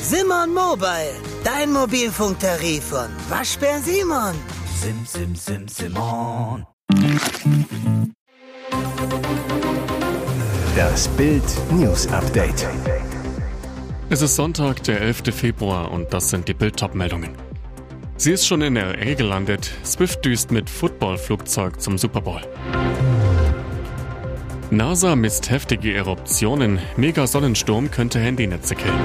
Simon Mobile, dein Mobilfunktarif von Waschbär Simon. Sim, sim, sim, Simon. Das Bild News Update. Es ist Sonntag, der 11. Februar und das sind die Bild meldungen Sie ist schon in LA gelandet. Swift düst mit Footballflugzeug zum Super Bowl. NASA misst heftige Eruptionen. Mega-Sonnensturm könnte Handynetze killen.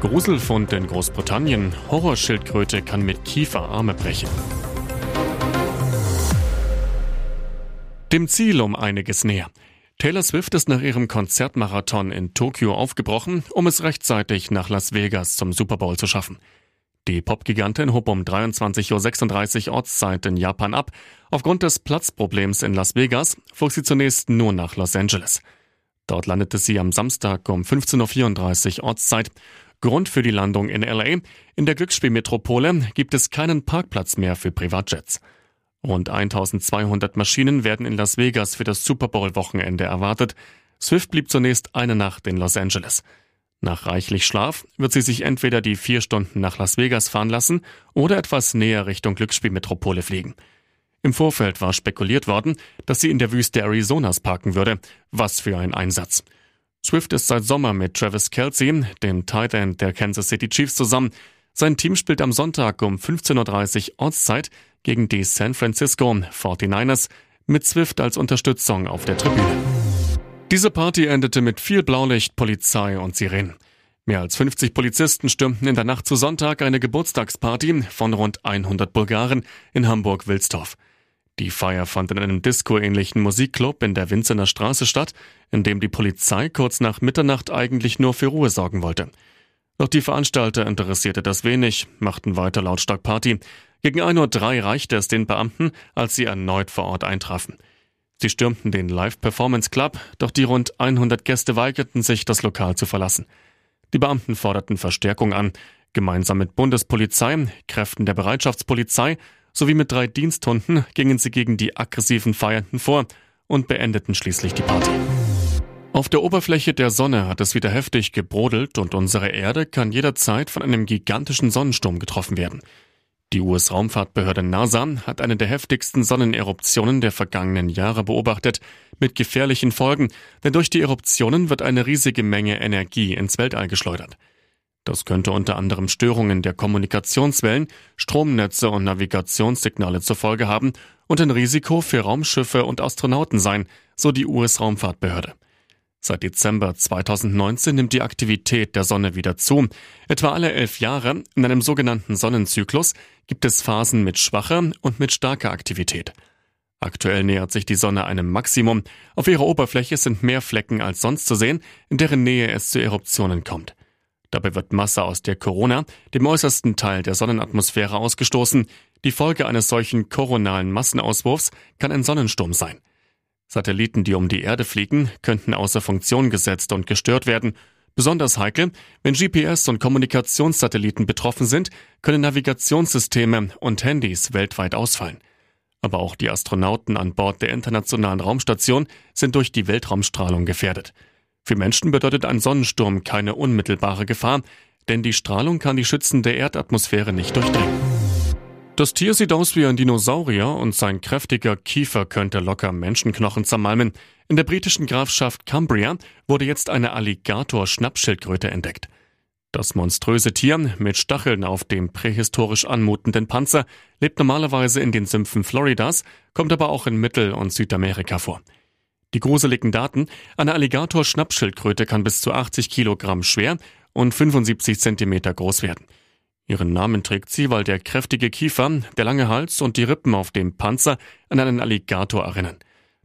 Gruselfund in Großbritannien. Horrorschildkröte kann mit Kiefer Arme brechen. Dem Ziel um einiges näher. Taylor Swift ist nach ihrem Konzertmarathon in Tokio aufgebrochen, um es rechtzeitig nach Las Vegas zum Super Bowl zu schaffen. Die Popgigantin hob um 23.36 Uhr Ortszeit in Japan ab. Aufgrund des Platzproblems in Las Vegas flog sie zunächst nur nach Los Angeles. Dort landete sie am Samstag um 15.34 Uhr Ortszeit. Grund für die Landung in LA. In der Glücksspielmetropole gibt es keinen Parkplatz mehr für Privatjets. Rund 1200 Maschinen werden in Las Vegas für das Super Bowl Wochenende erwartet. Swift blieb zunächst eine Nacht in Los Angeles. Nach reichlich Schlaf wird sie sich entweder die vier Stunden nach Las Vegas fahren lassen oder etwas näher Richtung Glücksspielmetropole fliegen. Im Vorfeld war spekuliert worden, dass sie in der Wüste Arizonas parken würde. Was für ein Einsatz. Swift ist seit Sommer mit Travis Kelsey, dem Tight End der Kansas City Chiefs, zusammen. Sein Team spielt am Sonntag um 15.30 Uhr Ortszeit gegen die San Francisco 49ers mit Swift als Unterstützung auf der Tribüne. Diese Party endete mit viel Blaulicht, Polizei und Sirenen. Mehr als 50 Polizisten stürmten in der Nacht zu Sonntag eine Geburtstagsparty von rund 100 Bulgaren in Hamburg-Wilsdorf. Die Feier fand in einem Disco-ähnlichen Musikclub in der Winzener Straße statt, in dem die Polizei kurz nach Mitternacht eigentlich nur für Ruhe sorgen wollte. Doch die Veranstalter interessierte das wenig, machten weiter lautstark Party. Gegen 1.03 Uhr reichte es den Beamten, als sie erneut vor Ort eintrafen. Sie stürmten den Live Performance Club, doch die rund 100 Gäste weigerten sich, das Lokal zu verlassen. Die Beamten forderten Verstärkung an. Gemeinsam mit Bundespolizei, Kräften der Bereitschaftspolizei sowie mit drei Diensthunden gingen sie gegen die aggressiven Feiernden vor und beendeten schließlich die Party. Auf der Oberfläche der Sonne hat es wieder heftig gebrodelt und unsere Erde kann jederzeit von einem gigantischen Sonnensturm getroffen werden. Die US-Raumfahrtbehörde NASA hat eine der heftigsten Sonneneruptionen der vergangenen Jahre beobachtet, mit gefährlichen Folgen, denn durch die Eruptionen wird eine riesige Menge Energie ins Weltall geschleudert. Das könnte unter anderem Störungen der Kommunikationswellen, Stromnetze und Navigationssignale zur Folge haben und ein Risiko für Raumschiffe und Astronauten sein, so die US-Raumfahrtbehörde. Seit Dezember 2019 nimmt die Aktivität der Sonne wieder zu. Etwa alle elf Jahre, in einem sogenannten Sonnenzyklus, gibt es Phasen mit schwacher und mit starker Aktivität. Aktuell nähert sich die Sonne einem Maximum. Auf ihrer Oberfläche sind mehr Flecken als sonst zu sehen, in deren Nähe es zu Eruptionen kommt. Dabei wird Masse aus der Corona, dem äußersten Teil der Sonnenatmosphäre, ausgestoßen. Die Folge eines solchen koronalen Massenauswurfs kann ein Sonnensturm sein. Satelliten, die um die Erde fliegen, könnten außer Funktion gesetzt und gestört werden. Besonders heikel, wenn GPS- und Kommunikationssatelliten betroffen sind, können Navigationssysteme und Handys weltweit ausfallen. Aber auch die Astronauten an Bord der Internationalen Raumstation sind durch die Weltraumstrahlung gefährdet. Für Menschen bedeutet ein Sonnensturm keine unmittelbare Gefahr, denn die Strahlung kann die schützende Erdatmosphäre nicht durchdringen. Das Tier sieht aus wie ein Dinosaurier und sein kräftiger Kiefer könnte locker Menschenknochen zermalmen. In der britischen Grafschaft Cumbria wurde jetzt eine Alligator-Schnappschildkröte entdeckt. Das monströse Tier mit Stacheln auf dem prähistorisch anmutenden Panzer lebt normalerweise in den Sümpfen Floridas, kommt aber auch in Mittel- und Südamerika vor. Die gruseligen Daten, eine Alligator-Schnappschildkröte kann bis zu 80 Kilogramm schwer und 75 Zentimeter groß werden. Ihren Namen trägt sie, weil der kräftige Kiefer, der lange Hals und die Rippen auf dem Panzer an einen Alligator erinnern.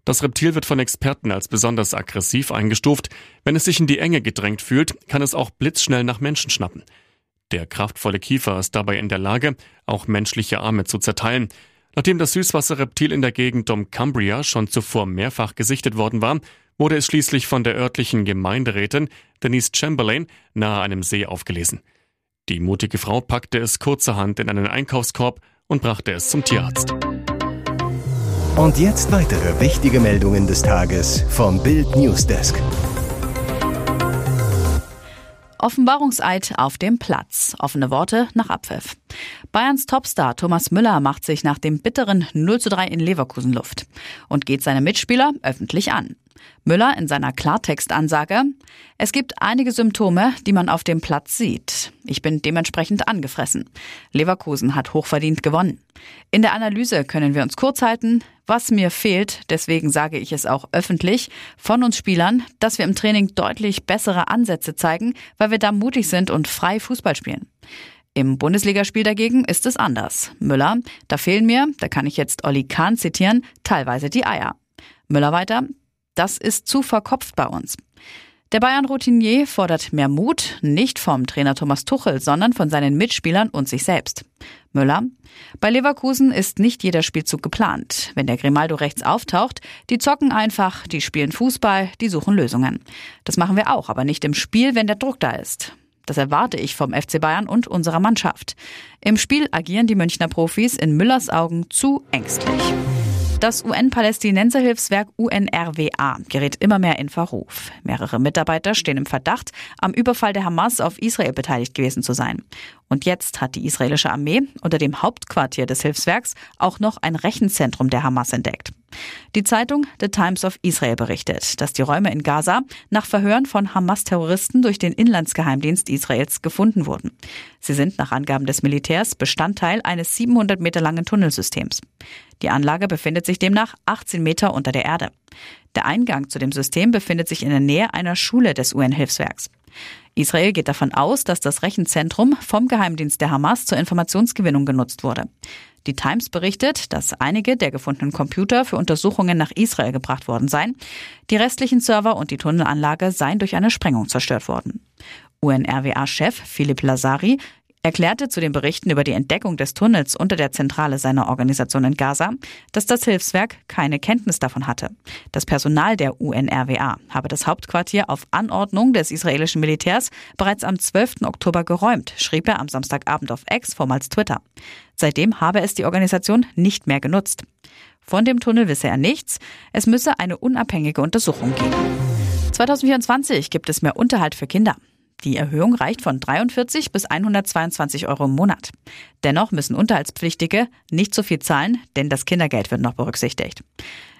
Das Reptil wird von Experten als besonders aggressiv eingestuft. Wenn es sich in die Enge gedrängt fühlt, kann es auch blitzschnell nach Menschen schnappen. Der kraftvolle Kiefer ist dabei in der Lage, auch menschliche Arme zu zerteilen. Nachdem das Süßwasserreptil in der Gegend um Cumbria schon zuvor mehrfach gesichtet worden war, wurde es schließlich von der örtlichen Gemeinderätin Denise Chamberlain nahe einem See aufgelesen. Die mutige Frau packte es kurzerhand in einen Einkaufskorb und brachte es zum Tierarzt. Und jetzt weitere wichtige Meldungen des Tages vom Bild Newsdesk. Offenbarungseid auf dem Platz. Offene Worte nach Abpfiff. Bayerns Topstar Thomas Müller macht sich nach dem bitteren 0 zu 3 in Leverkusen Luft und geht seine Mitspieler öffentlich an. Müller in seiner Klartextansage, es gibt einige Symptome, die man auf dem Platz sieht. Ich bin dementsprechend angefressen. Leverkusen hat hochverdient gewonnen. In der Analyse können wir uns kurz halten. Was mir fehlt, deswegen sage ich es auch öffentlich, von uns Spielern, dass wir im Training deutlich bessere Ansätze zeigen, weil wir da mutig sind und frei Fußball spielen. Im Bundesligaspiel dagegen ist es anders. Müller, da fehlen mir, da kann ich jetzt Olli Kahn zitieren, teilweise die Eier. Müller weiter, das ist zu verkopft bei uns. Der Bayern-Routinier fordert mehr Mut, nicht vom Trainer Thomas Tuchel, sondern von seinen Mitspielern und sich selbst. Müller. Bei Leverkusen ist nicht jeder Spielzug geplant. Wenn der Grimaldo rechts auftaucht, die zocken einfach, die spielen Fußball, die suchen Lösungen. Das machen wir auch, aber nicht im Spiel, wenn der Druck da ist. Das erwarte ich vom FC Bayern und unserer Mannschaft. Im Spiel agieren die Münchner Profis in Müllers Augen zu ängstlich. Das UN-Palästinenserhilfswerk UNRWA gerät immer mehr in Verruf. Mehrere Mitarbeiter stehen im Verdacht, am Überfall der Hamas auf Israel beteiligt gewesen zu sein. Und jetzt hat die israelische Armee unter dem Hauptquartier des Hilfswerks auch noch ein Rechenzentrum der Hamas entdeckt. Die Zeitung The Times of Israel berichtet, dass die Räume in Gaza nach Verhören von Hamas-Terroristen durch den Inlandsgeheimdienst Israels gefunden wurden. Sie sind nach Angaben des Militärs Bestandteil eines 700 Meter langen Tunnelsystems. Die Anlage befindet sich demnach 18 Meter unter der Erde. Der Eingang zu dem System befindet sich in der Nähe einer Schule des UN-Hilfswerks. Israel geht davon aus, dass das Rechenzentrum vom Geheimdienst der Hamas zur Informationsgewinnung genutzt wurde. Die Times berichtet, dass einige der gefundenen Computer für Untersuchungen nach Israel gebracht worden seien. Die restlichen Server und die Tunnelanlage seien durch eine Sprengung zerstört worden. UNRWA-Chef Philipp Lazari erklärte zu den Berichten über die Entdeckung des Tunnels unter der Zentrale seiner Organisation in Gaza, dass das Hilfswerk keine Kenntnis davon hatte. Das Personal der UNRWA habe das Hauptquartier auf Anordnung des israelischen Militärs bereits am 12. Oktober geräumt, schrieb er am Samstagabend auf X, vormals Twitter. Seitdem habe es die Organisation nicht mehr genutzt. Von dem Tunnel wisse er nichts. Es müsse eine unabhängige Untersuchung geben. 2024 gibt es mehr Unterhalt für Kinder. Die Erhöhung reicht von 43 bis 122 Euro im Monat. Dennoch müssen Unterhaltspflichtige nicht so viel zahlen, denn das Kindergeld wird noch berücksichtigt.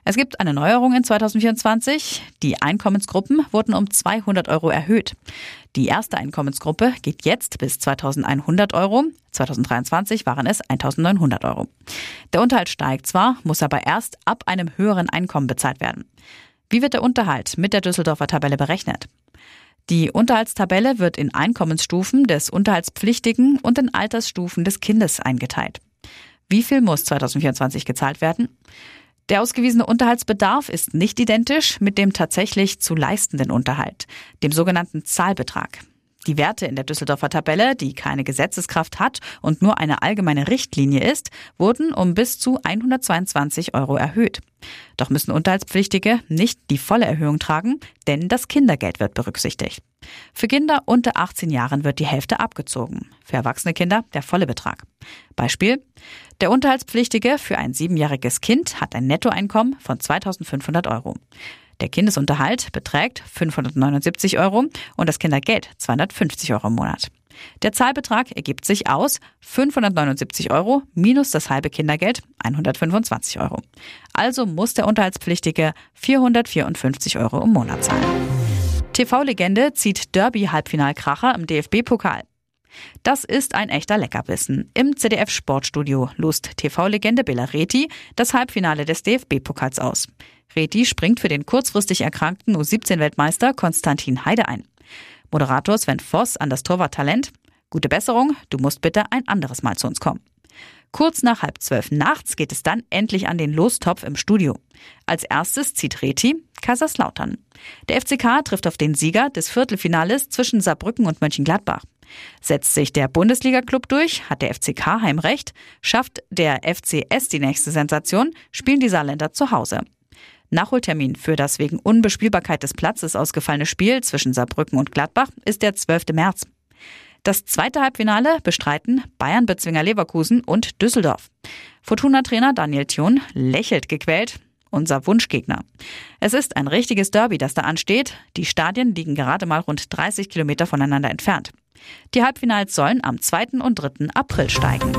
Es gibt eine Neuerung in 2024. Die Einkommensgruppen wurden um 200 Euro erhöht. Die erste Einkommensgruppe geht jetzt bis 2100 Euro. 2023 waren es 1900 Euro. Der Unterhalt steigt zwar, muss aber erst ab einem höheren Einkommen bezahlt werden. Wie wird der Unterhalt mit der Düsseldorfer Tabelle berechnet? Die Unterhaltstabelle wird in Einkommensstufen des Unterhaltspflichtigen und in Altersstufen des Kindes eingeteilt. Wie viel muss 2024 gezahlt werden? Der ausgewiesene Unterhaltsbedarf ist nicht identisch mit dem tatsächlich zu leistenden Unterhalt, dem sogenannten Zahlbetrag. Die Werte in der Düsseldorfer Tabelle, die keine Gesetzeskraft hat und nur eine allgemeine Richtlinie ist, wurden um bis zu 122 Euro erhöht. Doch müssen Unterhaltspflichtige nicht die volle Erhöhung tragen, denn das Kindergeld wird berücksichtigt. Für Kinder unter 18 Jahren wird die Hälfte abgezogen, für erwachsene Kinder der volle Betrag. Beispiel. Der Unterhaltspflichtige für ein siebenjähriges Kind hat ein Nettoeinkommen von 2500 Euro. Der Kindesunterhalt beträgt 579 Euro und das Kindergeld 250 Euro im Monat. Der Zahlbetrag ergibt sich aus 579 Euro minus das halbe Kindergeld 125 Euro. Also muss der Unterhaltspflichtige 454 Euro im Monat zahlen. TV-Legende zieht Derby-Halbfinalkracher im DFB-Pokal. Das ist ein echter Leckerbissen. Im ZDF Sportstudio lost TV-Legende Bela Reti das Halbfinale des DFB-Pokals aus. Reti springt für den kurzfristig erkrankten U17-Weltmeister Konstantin Heide ein. Moderator Sven Voss an das Torwarttalent. Gute Besserung, du musst bitte ein anderes Mal zu uns kommen. Kurz nach halb zwölf nachts geht es dann endlich an den Lostopf im Studio. Als erstes zieht Reti Kaiserslautern. Der FCK trifft auf den Sieger des Viertelfinales zwischen Saarbrücken und Mönchengladbach. Setzt sich der Bundesliga-Club durch, hat der FCK Heimrecht, schafft der FCS die nächste Sensation, spielen die Saarländer zu Hause. Nachholtermin für das wegen Unbespielbarkeit des Platzes ausgefallene Spiel zwischen Saarbrücken und Gladbach ist der 12. März. Das zweite Halbfinale bestreiten Bayern Bezwinger Leverkusen und Düsseldorf. Fortuna-Trainer Daniel Thun lächelt gequält. unser Wunschgegner. Es ist ein richtiges Derby, das da ansteht. Die Stadien liegen gerade mal rund 30 Kilometer voneinander entfernt. Die Halbfinals sollen am 2. und 3. April steigen.